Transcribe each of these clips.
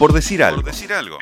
Por decir algo. Por decir algo.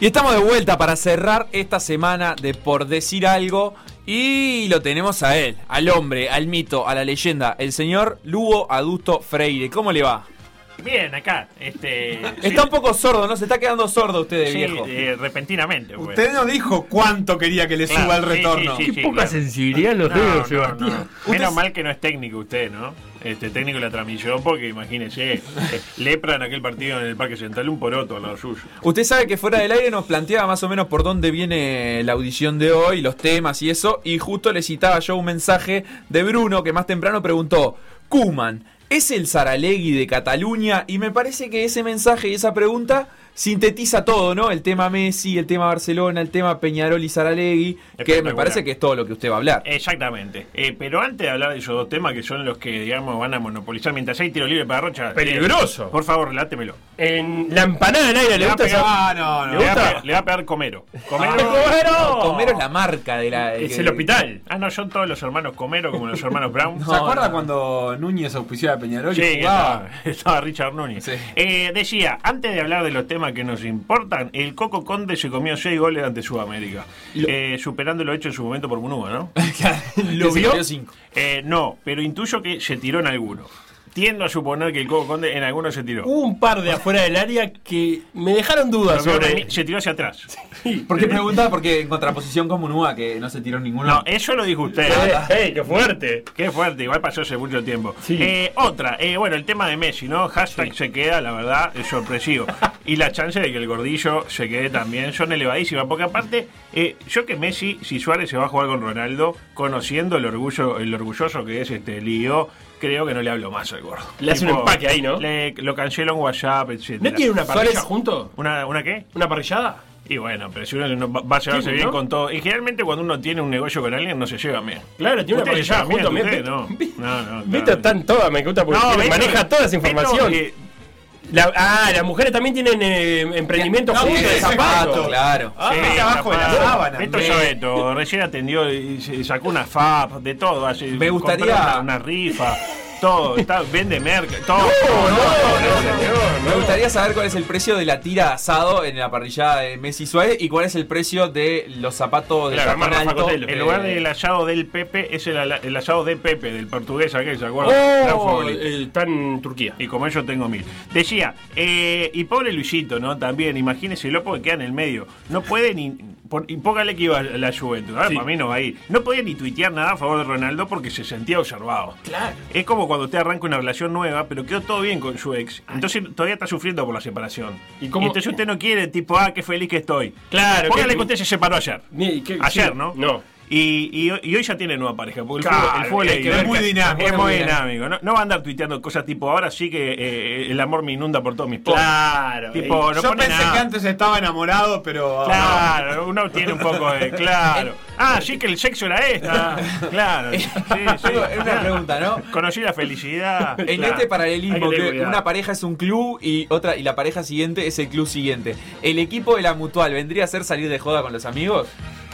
Y estamos de vuelta para cerrar esta semana de Por Decir Algo. Y lo tenemos a él, al hombre, al mito, a la leyenda, el señor Lugo Adusto Freire. ¿Cómo le va? Bien, acá. Este, Está un poco sordo, ¿no? Se está quedando sordo usted, sí, viejo. eh, repentinamente. pues. Usted no dijo cuánto quería que le Claro, suba el sí, retorno. sí, sí, Qué sí, poca claro. sensibilidad en los No, dedos, no, Sebastián. no. Menos mal que no es técnico usted, ¿no? Este técnico la transmisión, porque imagínese, eh, Lepra en aquel partido en el Parque Central, un poroto al lado suyo. Usted sabe que fuera del aire nos planteaba más o menos por dónde viene la audición de hoy, los temas y eso, y justo le citaba yo un mensaje de Bruno que más temprano preguntó, Kuman, ¿es el Saralegui de Cataluña? Y me parece que ese mensaje y esa pregunta sintetiza todo, ¿no? El tema Messi, el tema Barcelona, el tema Peñarol y Saralegui, que me parece que es todo lo que usted va a hablar. Exactamente. Eh, pero antes de hablar de esos dos temas que son los que, digamos, van a monopolizar mientras hay tiro libre para Rocha. eh, Peligroso. por favor, relátemelo. En la empanada de aire le va a gusta pegar- esa- Ah, no, ¿Le no. Le va, pegar, le va a pegar Comero. Comero. ¡Comero! Comero es la marca de la... Es que- el hospital. Ah, no, son todos los hermanos Comero como los hermanos Brown. ¿Se acuerda cuando Núñez auspiciaba a Peñarol Sí, y que jugaba? estaba, estaba Richard Núñez. Sí. Eh, decía, antes de hablar de los temas que nos importan, el Coco Conde se comió seis goles ante Sudamérica, eh, superando lo hecho en su momento por Munúa, ¿no? ¿Lo vio? cinco. Eh, no, pero intuyo que se tiró en alguno. Tiendo a suponer que el Coco Conde en alguno se tiró. Hubo un par de afuera del área que me dejaron dudas Pero sobre. Se tiró hacia atrás. ¿Por qué preguntaba? Porque en contraposición con Munúa, que no se tiró ninguno. No, eso lo dijo usted. ¡Ey, qué fuerte! Qué fuerte, igual pasó hace mucho tiempo. Sí. Eh, otra, eh, bueno, el tema de Messi, ¿no? Hashtag se queda, la verdad, es sorpresivo. y la chance de que el gordillo se quede también son elevadísimas, porque aparte, eh, yo que Messi, si Suárez se va a jugar con Ronaldo, conociendo el orgullo, el orgulloso que es este lío, creo que no le hablo más al gordo. Le hace un empaque ahí, ¿no? Le, lo cancelo en WhatsApp, etc. ¿No tiene una parrilla junto? ¿Una, ¿Una qué? ¿Una parrillada? Y bueno, pero si uno no va va a llevarse Sí, bien ¿no? con todo. Y generalmente cuando uno tiene un negocio con alguien, no se lleva bien. Claro, tiene una Ustedes parrillada se llevan junto. bien, Beto- ustedes no. No, no, claro. está en me gusta porque No, tiene- Beto- maneja toda esa Beto, información. eh, La- ah, las mujeres también tienen eh, emprendimiento No, juntos de zapatos. claro. Ah, Sí, abajo de la sábana, ya Beto, recién atendió y sacó una FAP, de todo. hace- Me gustaría- una rifa, todo. Está, vende merca, todo. Me gustaría saber cuál es el precio de la tira de asado en la parrillada de Messi Suárez y cuál es el precio de los zapatos de Claro, alto. Cotelo. En lugar Eh, del asado del Pepe, es el, el asado de Pepe, del portugués aquel, ¿se acuerdan? Oh, eh, está en Turquía. Y como yo tengo mil. Decía, eh, y pobre Luisito, ¿no? También, imagínese Lopo que queda en el medio. No puede ni. Por- y póngale que iba a la Juventus. Ahora Sí. para mí no va a ir. No podía ni tuitear nada a favor de Ronaldo porque se sentía observado. Claro. Es como cuando usted arranca una relación nueva, pero quedó todo bien con su ex. Entonces todavía está sufriendo por la separación. ¿Y ¿Y cómo- entonces usted no quiere, tipo, ah, qué feliz que estoy. Claro, Póngale que- que usted se separó ayer. Ayer, sí, ¿no? No. Y, y, y hoy ya tiene nueva pareja, porque el Claro, fútbol, el fútbol es muy dinámico. Es muy dinámico. No, no va a andar tuiteando cosas tipo, ahora sí que eh, el amor me inunda por todos mis posts. Claro. Tipo, no Yo pensé nada. que antes estaba enamorado, pero. Claro, uno tiene un poco de. Claro. Ah, sí que el sexo era esta. Claro. Sí, sí. Tengo una pregunta, ¿no? Conocí la felicidad. En Claro. este paralelismo, que que una pareja es un club y otra y la pareja siguiente es el club siguiente. ¿El equipo de la mutual vendría a ser salir de joda con los amigos?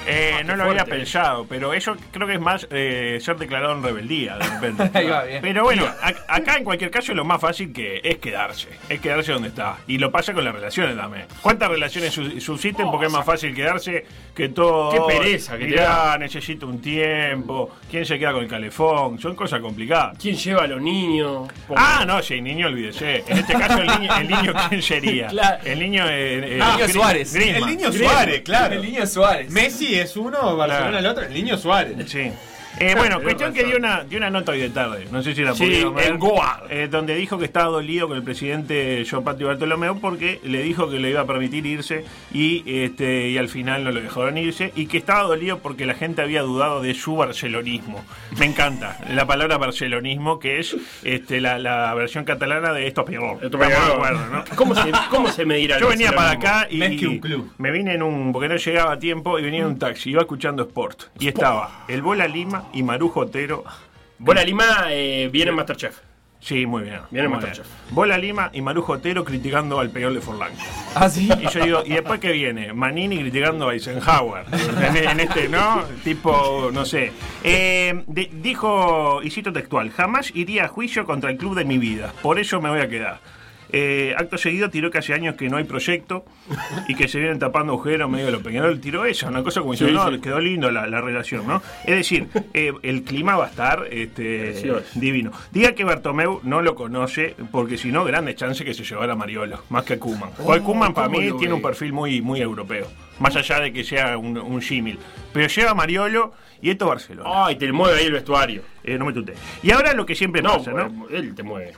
Eh, no lo había pensado, pero eso creo que es más eh, ser declarado en rebeldía de repente. Ahí va, bien. Pero bueno, a- acá en cualquier caso lo más fácil que es quedarse, es quedarse donde está. Y lo pasa con las relaciones también. ¿Cuántas relaciones su- subsisten porque es más fácil quedarse que todo? Qué pereza que te Mirá, da. necesito un tiempo. ¿Quién se queda con el calefón? Son cosas complicadas. ¿Quién lleva a los niños? Ah, no, si niño, olvídese. En este caso, el niño, el niño ¿quién sería? Claro. El niño, eh, eh, Ah, niño Suárez. El niño Suárez, claro. El niño Suárez. Messi es uno, Barcelona el otro, el niño Suárez. Sí. Eh, bueno, cuestión que dio una, dio una nota hoy de tarde, no sé si la Sí, ver, en Goa. eh, donde dijo que estaba dolido con el presidente Joe Patio Bartolomeo porque le dijo que le iba a permitir irse y este y al final no lo dejaron irse y que estaba dolido porque la gente había dudado de su barcelonismo. Me encanta la palabra barcelonismo que es este la, la versión catalana de esto peor. Esto peor. Estamos de acuerdo, ¿no? ¿Cómo se, cómo se medirá Yo venía para acá y que un club. me vine en un. porque no llegaba a tiempo y venía en un taxi, iba escuchando Sport. Y estaba el Bola Lima, Lima y Marujo Otero. Bola Lima eh, viene en Masterchef. Sí, muy bien. Viene muy Masterchef. Bola Lima y Marujo Otero criticando al peor de Forlán. Ah, sí. Y yo digo, ¿y después qué viene? Manini criticando a Eisenhower. En, en este, ¿no? Tipo, no sé. Eh, de- dijo, y cito textual, jamás iría a juicio contra el club de mi vida. Por eso me voy a quedar. Eh, acto seguido tiró que hace años que no hay proyecto y que se vienen tapando agujeros medio de lo Peñarol. Tiró eso, una cosa como diciendo, no, quedó lindo la, la relación, ¿no? Es decir, eh, el clima va a estar este, divino. Diga que Bartomeu no lo conoce, porque si no, grandes chances que se llevara a Mariolo, más que a Kuman. Porque Kuman para ¿cómo mí tiene un perfil muy, muy europeo, más allá de que sea un, un símil. Pero lleva a Mariolo y esto Barcelona. Ay, te mueve ahí el vestuario. Eh, no me tuté. Y ahora lo que siempre No, pasa, ¿no? él te mueve.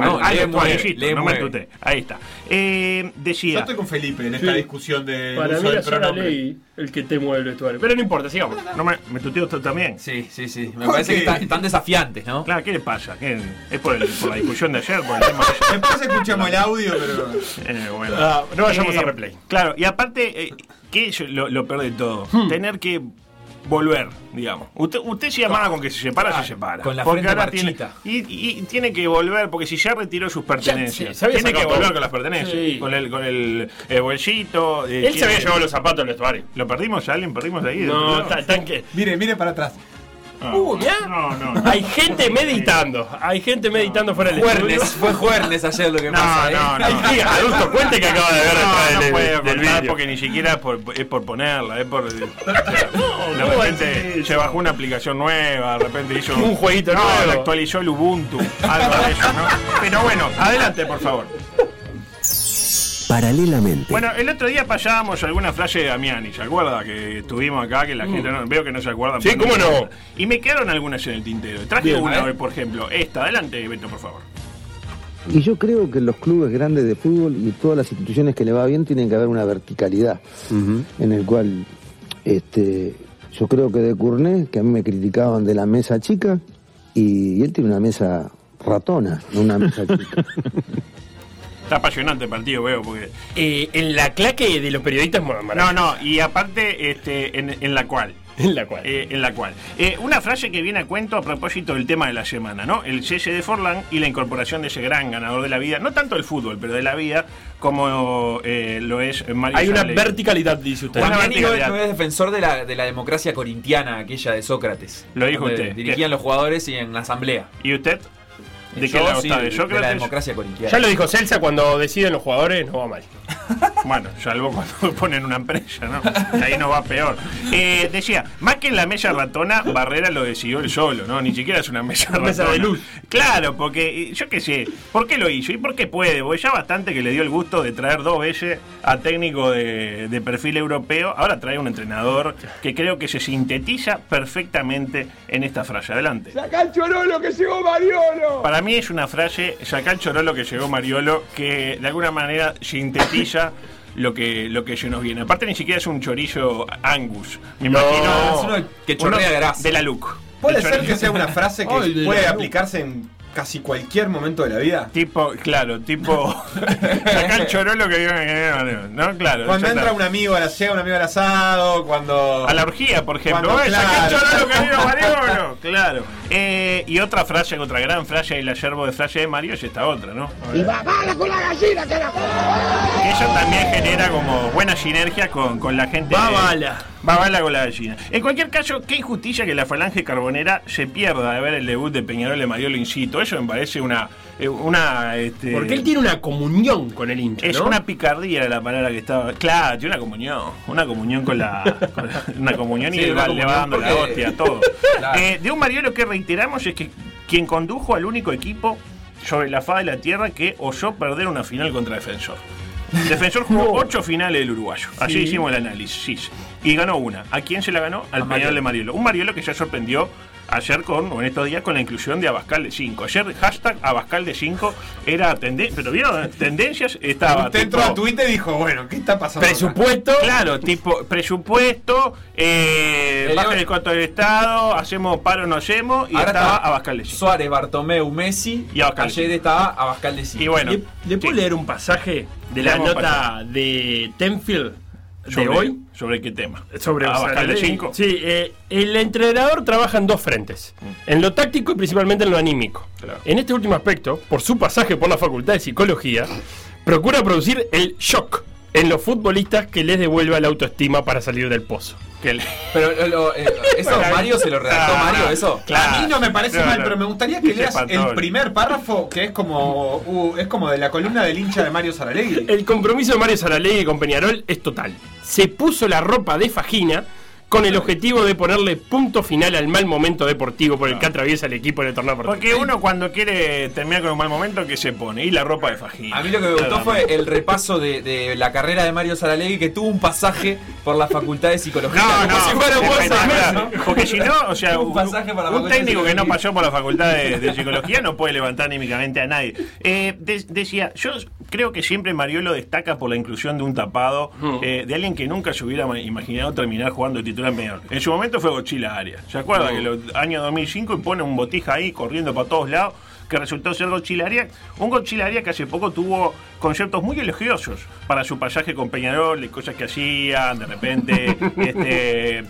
No, No, me, ah, le mueve, le no me mueve. tuté. Ahí está. Eh, Yo decía. estoy con Felipe en esta Sí. discusión de Para uso mí del la ley el que te mueve el vestuario. Pero no importa, sigamos. No me, me tuteo usted también. Sí, sí, sí. Me ¿Por parece qué? que están, están desafiantes, ¿no? Claro, ¿qué le pasa? ¿Qué- ¿Es por, el- por la discusión de ayer? ¿Por el tema de ayer? Después escuchamos el audio, pero. Eh, bueno. Ah, no vayamos Eh, a replay. Claro, y aparte, eh, ¿qué es lo, lo peor de todo? Hmm. Tener que volver, digamos. Usted, usted se llamaba con que se separa, se separa. con la Porque ahora tiene, y, y- tiene que volver, porque si ya retiró sus pertenencias, Ya, sí, tiene que volver todo. con las pertenencias. Sí. Con el, con el, eh, bolsito. eh, Él se había llevado los zapatos al vestuario. ¿Lo perdimos a alguien? ¿Perdimos ahí? No, está, está en que- Mire, mire para atrás. Uh, mirá. no, no, no. Hay gente meditando. Hay gente meditando fuera del estudio. Juernes, fue Juernes ayer lo que pasa, ¿eh? no, no. Ay, sí, adulto, cuente que acaba de ver No, detrás no del, vídeo. porque ni siquiera es por, es por ponerla, es por. de no, repente se bajó una aplicación nueva, de repente hizo. Un jueguito no, nuevo. actualizó el Ubuntu, algo de eso, ¿no? Pero bueno, adelante, por favor. Paralelamente. Bueno, el otro día pasábamos alguna frase de Damiani, ¿se acuerda? Que estuvimos acá, que la gente no, veo que no se acuerdan. Mm. Sí, ¿cómo no? Y me quedaron algunas en el tintero. Traje Bien, una por ejemplo. Esta, adelante, Beto, por favor. Y yo creo que los clubes grandes de fútbol y todas las instituciones que le va bien tienen que haber una verticalidad en el cual este yo creo que de Cournet, que a mí me criticaban de la mesa chica, y, y él tiene una mesa ratona, no una mesa chica. Está apasionante el partido, veo, porque. Eh, en la claque de los periodistas No, no, y aparte, este, en, en la cual. En la cual. Eh, en la cual. Eh, una frase que viene a cuento a propósito del tema de la semana, ¿no? El cese de Forlán y la incorporación de ese gran ganador de la vida, no tanto del fútbol, pero de la vida, como eh, lo es Mario Hay una Sale. verticalidad, dice usted. Damiani no es, verticalidad. no es defensor de la, de la democracia corintiana, aquella de Sócrates. Lo dijo usted. Dirigían los jugadores y en la asamblea. ¿Y usted? ¿De Yo qué lado sí, está? de, ¿De de la democracia corintiana. Ya lo dijo Celsa, cuando deciden los jugadores no va mal. Bueno, salvo cuando ponen una empresa, ¿no? Ahí no va peor. Eh, decía, más que en la mesa ratona, Barrera lo decidió él solo, ¿no? Ni siquiera es una mesa Una ratona. mesa de luz. Claro, porque eh, yo qué sé, ¿por qué lo hizo? ¿Y por qué puede? Porque ya bastante que le dio el gusto de traer dos veces a técnico de, de perfil europeo. Ahora trae un entrenador que creo que se sintetiza perfectamente en esta frase. Adelante. ¡Saca el chorolo que llegó Mariolo! Para mí es una frase, saca el chorolo que llegó Mariolo, que de alguna manera sintetiza lo que, lo que se nos viene. Aparte ni siquiera es un chorizo Angus. Me No, imagino. es uno que chorrea uno grasa. De la look. Puede ser que sea una frase que Ay, puede aplicarse en casi cualquier momento de la vida. Tipo, claro, tipo. saca el chorolo que viene. ¿No? Claro. Cuando entra está. un amigo, a la, llega un amigo al asado, cuando. A la orgía, por ejemplo. Cuando- ¡Ay, saca el claro. chorolo que vino Mariolo! Claro. Eh, y otra frase, otra gran frase del yerbo de frase de Mario es esta otra, ¿no? ¡Y babala con la gallina que la eso también genera como buena sinergia con, con la gente. Va bala. Va bala con la gallina. En cualquier caso, qué injusticia que la falange carbonera se pierda de ver el debut de Peñarol de Mariolo Incito. Eso me parece una. eh, una este, Porque él tiene una comunión con el hincha, es ¿no? una picardía la palabra que estaba. Claro, tiene una comunión. Una comunión con la. con la- una comunión y Sí, le una va, le va dando la porque- hostia, todo. Claro. Eh, de un Mariolo que reiteramos es que quien condujo al único equipo sobre la faz de la tierra que osó perder una final contra Defensor. Defensor jugó ocho finales del uruguayo. Así Sí. hicimos el análisis. Y ganó una. ¿A quién se la ganó? Al Peñarol de Mariolo. Un Mariolo que ya sorprendió ayer con, o en estos días, con la inclusión de Abascal de 5. Ayer, hashtag Abascal de 5 era tendencia. Pero vieron, tendencias estaba. Usted entró a Twitter y dijo, bueno, ¿qué está pasando? acá? Presupuesto. Claro, tipo presupuesto, eh, baja el costo del Estado, hacemos paro, no hacemos, y Ahora estaba está Abascal de 5. Suárez, Bartomeu, Messi. Y Abascal. Ayer estaba Abascal de 5. Y bueno, ¿Le, le puedo sí. leer un pasaje de la nota de Tenfield de ¿Sobre, hoy ¿Sobre qué tema? sobre Abascal de Saraley. 5. Sí, eh, el entrenador trabaja en dos frentes, en lo táctico y principalmente en lo anímico. Claro. En este último aspecto, por su pasaje por la Facultad de Psicología, procura producir el shock en los futbolistas que les devuelva la autoestima para salir del pozo. Que le- Pero lo- lo- eh, eso Mario se lo redactó Ah, Mario, eso. claro. A mí no me parece No, mal, no. pero me gustaría que leas el primer párrafo, que es como uh, es como de la columna del hincha de Mario Saralegui. El compromiso de Mario Saralegui con Peñarol es total. Se puso la ropa de fajina con el objetivo de ponerle punto final al mal momento deportivo por el que atraviesa el equipo en el torneo Porque deportivo. uno cuando quiere terminar con un mal momento, ¿qué se pone? Y la ropa de fajín. A mí lo que me gustó fue el repaso de, de la carrera de Mario Saralegui que tuvo un pasaje por la Facultad de Psicología. No, no, si fuera espectacular. semestre. Porque si no, o sea, Un un, pasaje para la un Facultad de técnico que no pasó por la facultad de, de psicología no puede levantar anímicamente a nadie. Eh, de- decía, yo creo que siempre Mariolo destaca por la inclusión de un tapado, eh, de alguien que nunca se hubiera ma- imaginado terminar jugando de titular en. En su momento fue Gochila Arias. ¿Se acuerda que el año 2005 y pone un botija ahí corriendo para todos lados? Que resultó ser Gochila Arias, un Gochila Arias que hace poco tuvo conceptos muy elogiosos para su pasaje con Peñarol, de cosas que hacían, de repente este,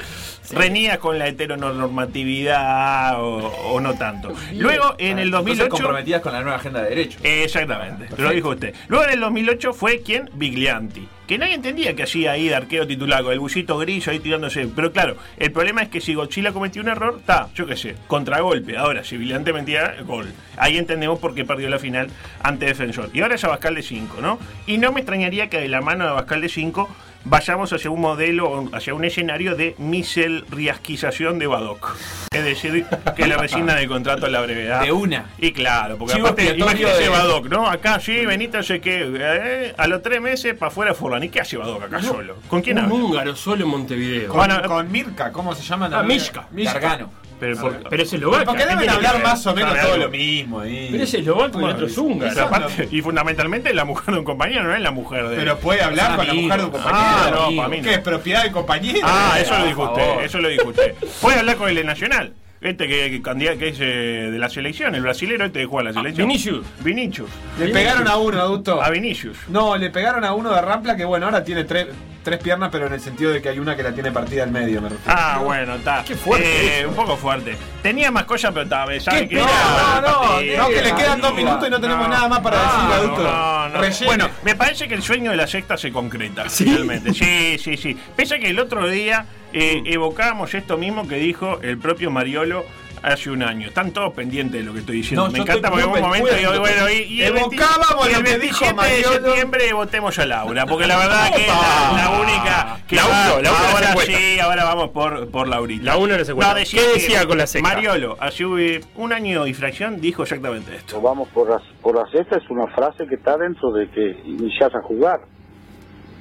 reñía con la heteronormatividad o, o no tanto. Luego, en el Cosas 2008... comprometidas con la nueva agenda de derechos. Exactamente, lo dijo usted. Luego en el 2008 fue quien Biglianti, que nadie entendía que hacía ahí de arquero titular con el bullito grillo ahí tirándose. Pero claro, el problema es que si Gochila cometió un error, está, yo qué sé, contragolpe. Ahora, si Biglianti metía gol, ahí entendemos por qué perdió la final ante Defensor. Y ahora es Abascal de 5, ¿no? Y no me extrañaría que de la mano de Abascal de 5 vayamos hacia un modelo, hacia un escenario de miselriasquización de Badoc. Es decir, que le resignan el contrato a la brevedad. De una. Y claro, porque Chivo aparte, imagínese de- Badoc, ¿no? Acá sí, Benito, sé que eh, a los tres meses para afuera Forlán. ¿Y qué hace Badoc acá solo? ¿Con quién Un habla? húngaro solo en Montevideo. Con, Bueno, con Mirka, ¿cómo se llama? Ah, Mishka. Gargano. Pero, por- Pero es eslovaca. Porque ¿qué deben hablar más o menos todo algo. lo mismo ahí. Pero es eslovaco y el otro es húngaro. pero aparte- y fundamentalmente la mujer de un compañero, no es la mujer de Pero puede hablar con la mujer de un compañero. Ah, no, para mí no. ¿Qué es propiedad del compañero? Ah, eso lo dijo usted, eso lo dijo usted. Puede hablar con el de Nacional. Este que, que, que es eh, de la selección, el brasilero este que juega a la selección. Vinicius. Vinicius. Le pegaron a uno, adulto. A Vinicius. No, le pegaron a uno de Rampla que bueno, ahora tiene tres, tres piernas, pero en el sentido de que hay una que la tiene partida al medio, me refiero. Ah, bueno, está. Qué fuerte Eh, eso. un poco fuerte. Tenía más cosas, pero estaba. ¿sabe qué? No, Era- no, no, Sí, no, que le sí, quedan dos sí. minutos y no tenemos nada más para decir, no, adulto. no, no. Rellene. Bueno, me parece que el sueño de la sexta se concreta, finalmente. Sí, sí, sí. Pese a que el otro día eh, evocábamos esto mismo que dijo el propio Mariolo hace un año. Están todos pendientes de lo que estoy diciendo. No, me encanta porque en un momento digo, pendiente. bueno, y, y el, 20 Evocábamos y el lo que dijo 27 de septiembre votemos a Laura, porque la verdad que es la, la única que Laura, va- ahora sí, ahora vamos por, por Laurita. La una no se cuenta. decía ¿Qué decía con la sexta? Mariolo, hace un año y fracción, dijo exactamente esto. Vamos por la, por la sexta es una frase que está dentro de que iniciás a jugar.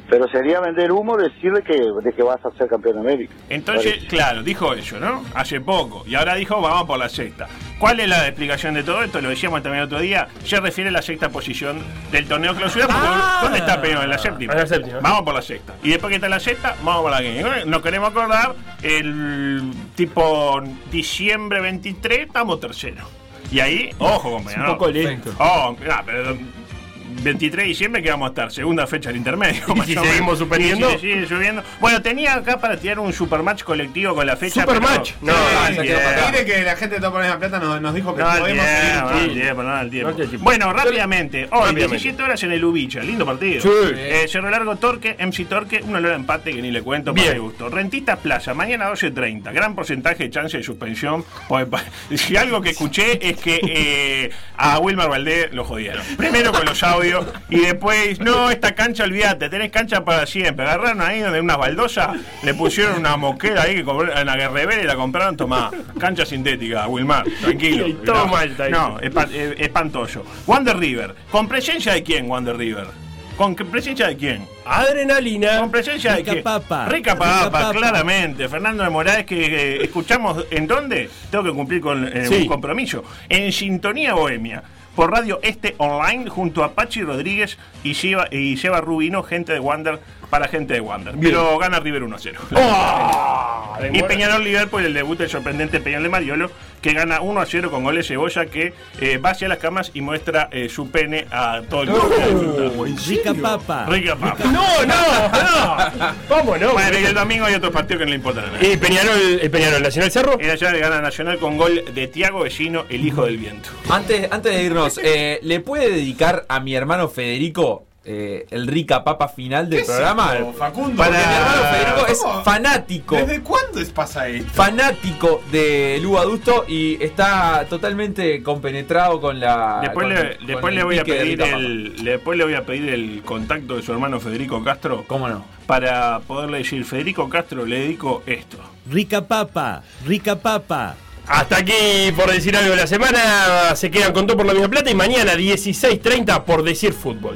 Pero sería vender humo decirle que, de que vas a ser campeón de América. Entonces, Parece. claro, dijo eso, ¿no? Hace poco. Y ahora dijo, vamos por la sexta. ¿Cuál es la explicación de todo esto? Lo decíamos también el otro día. Se refiere a la sexta posición del torneo clausura. Porque Ah. ¿Dónde está Peñón? En la séptima. En la séptima. Vamos por la sexta. Y después que está la sexta, vamos por la quinta. Nos queremos acordar, el tipo diciembre 23, estamos tercero. Y ahí, ojo, Un compañero. poco lento. Oh, ah, pero 23 de diciembre que vamos a estar, segunda fecha del intermedio. ¿Y si seguimos suspendiendo? Si subiendo. Bueno, tenía acá para tirar un supermatch colectivo con la fecha. ¿Supermatch? No, no, atrás. Mire que la gente de Topo la Plata nos, nos dijo que No, podemos tiempo, seguir. no, no. No. Bueno, rápidamente. Hoy, Rápidamente. 17 horas en el Ubicha. Lindo partido. Sí. Eh, Cerro Largo Torque, MC Torque, un olor a empate que ni le cuento para Bien. mi gusto. Rentista Plaza, mañana 12.30. Gran porcentaje de chance de suspensión. Pa- Si algo que escuché es que eh, a Wilmar Valdés lo jodieron. Primero con los audios y después, no, esta cancha, olvídate, tenés cancha para siempre. Agarraron ahí donde unas baldosas, le pusieron una moquera ahí que en la Guerrevera y la compraron, tomá, cancha sintética, Wilmar, tranquilo. Y todo No, eh, espantoso. Wander River, ¿con presencia de quién Wander River? ¿Con presencia de quién? Adrenalina. Con presencia de Rica quién? papa. Rica Rica papa, papa. claramente. Fernando de Morales, que eh, escuchamos en dónde? Tengo que cumplir con eh, Sí. un compromiso. En Sintonía Bohemia. Por Radio Este Online, junto a Pachi Rodríguez y Seba, y Seba Rubino, gente de Wander para gente de Wander. Pero gana River 1 a 0. Y Peñarol Liverpool, el debut del sorprendente Peñarol de Mariolo, que gana 1 a 0 con goles de Cebolla, que eh, va hacia las camas y muestra eh, su pene a todo el mundo. Rica papa. Rica papa. No, no, no. ¿Cómo no? Bueno, y el domingo hay otros partidos que no le importan a nadie. Y Peñarol, el Peñarol Nacional Cerro. El Nacional gana Nacional con gol de Tiago Vecino, el hijo del viento. Antes, antes de irnos, eh, ¿le puede dedicar a mi hermano Federico eh, el rica papa final del ¿Qué es programa? esto, Facundo? Porque mi hermano Para- Federico es ¿Cómo? fanático. ¿Desde cuándo es pasa esto? Fanático de Lu Adusto y está totalmente compenetrado con la. Después, con le, el- con después el le voy a pedir el, después le voy a pedir el contacto de su hermano Federico Castro. ¿Cómo no? Para poderle decir, Federico Castro, le dedico esto. Rica papa. Rica papa. Hasta aquí por decir algo de la semana. Se quedan con todo por la misma plata y mañana 16.30 por decir fútbol.